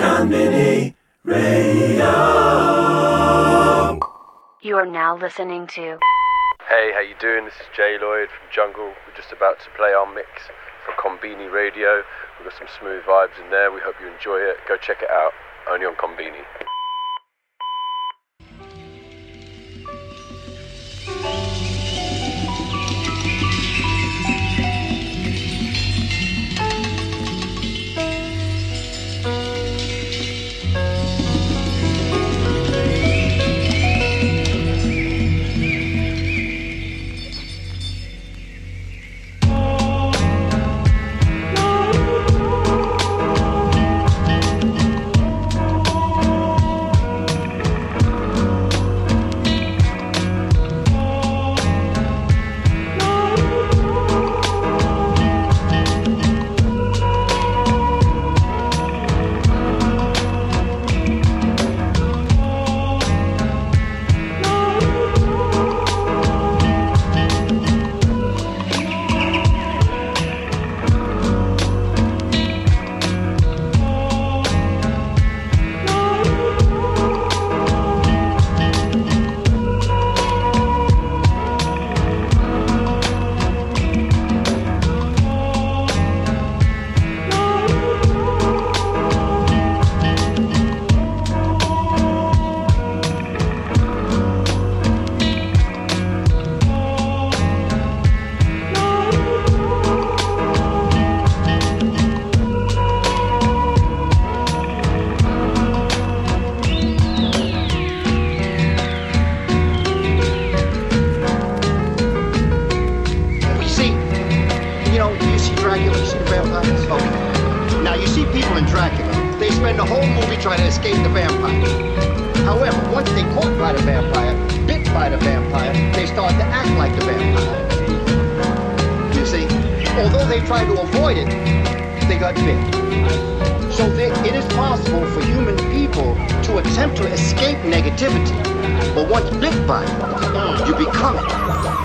Konbini Radio. You are now listening to Hey, how you doing? This is J Lloyd from Jungle. We're just about to play our mix for Konbini Radio. We've got some smooth vibes in there. We hope you enjoy it. Go check it out. Only on Combini. Dracula, you see the vampires? Okay. Now, you see people in Dracula, they spend the whole movie trying to escape the vampire. However, once they caught by the vampire, bit by the vampire, they start to act like the vampire. You see, although they tried to avoid it, they got bit. So there, it is possible for human people to attempt to escape negativity. But once bit by it, you become it.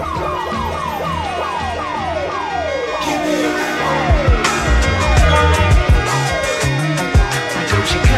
Give me